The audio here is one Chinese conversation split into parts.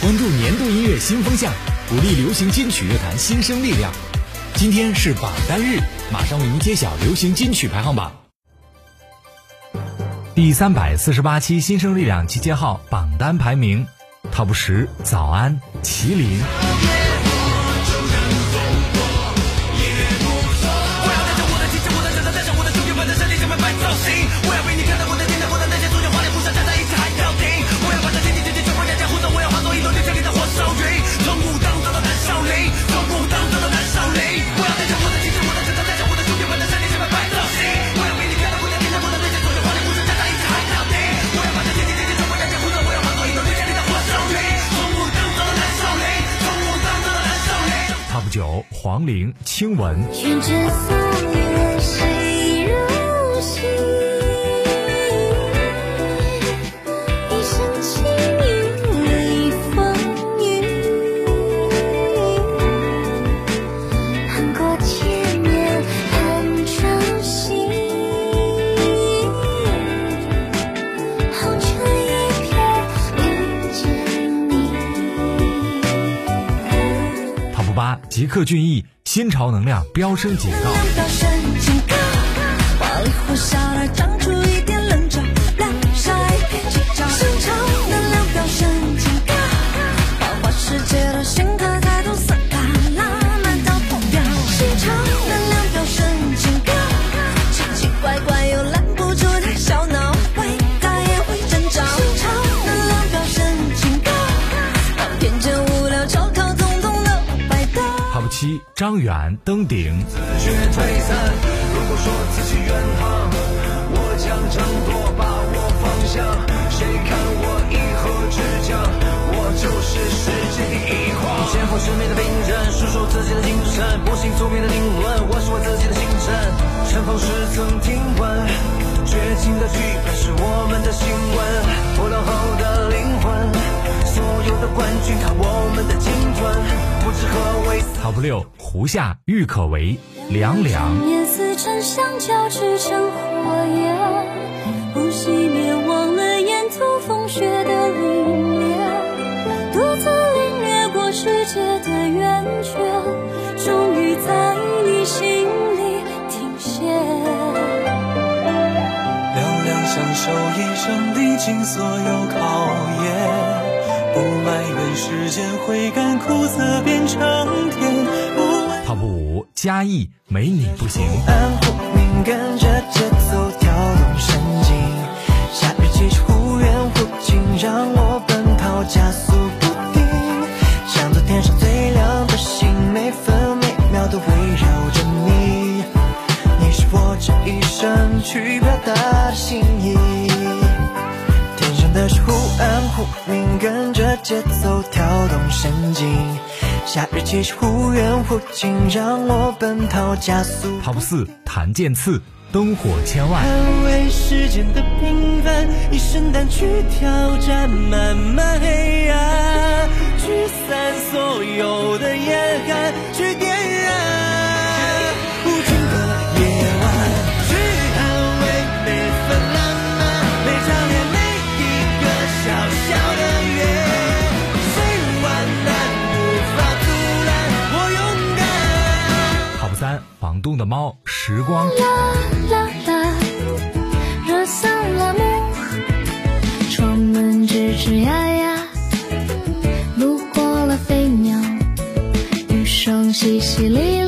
关注年度音乐新风向，鼓励流行金曲乐坛新生力量。今天是榜单日，马上为您揭晓流行金曲排行榜。第三百四十八期新生力量集结号榜单排名，Top 十，早安，麒麟。九黄龄亲吻。吉克隽逸，新潮能量飙升警告。七张远登顶。自觉退散。如果说自己远航，我将争夺，把握方向。谁看我以后之将？我就是世界第一狂。肩负使命的兵刃，述说自己的精神，不信宿命的定论。我是我自己的星辰，尘封时曾听闻，绝情的剧本是我们的新闻。破浪后的灵魂，所有的冠军看我。Top 六，胡夏郁可唯，凉凉。年似沉香，交织成火焰，不熄灭，忘了沿途风雪的凛冽，独自领略过世界的圆缺，终于在你心里停歇。凉凉相守一生，历经所有考验。不埋怨时间会甘苦涩变成甜。Top 五，嘉义没你不行。安忽明跟着节奏跳动神经，夏日气息忽远忽近，让我奔跑加速暗忽明，跟着节奏跳动神经。夏日气息忽远忽近，让我奔跑加速。Top 四，谭健次，灯火千万。捍卫世间的平凡，一生胆去挑战漫漫黑暗，驱散所有的严寒，去点三房东的猫，时光。啦啦啦，热桑拉木，窗门吱吱呀呀，路过了飞鸟，雨声淅淅沥沥，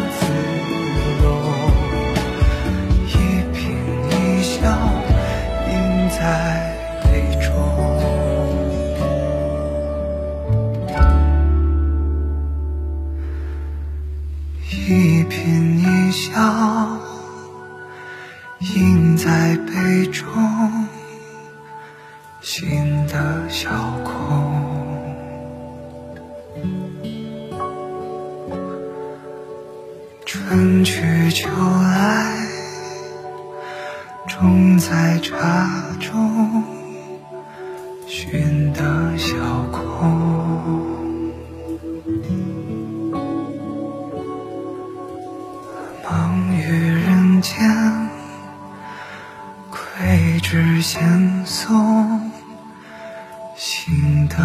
一颦一笑，印在杯中，心的小空。春去秋来，种在茶中，寻得小空。爱只先送心得。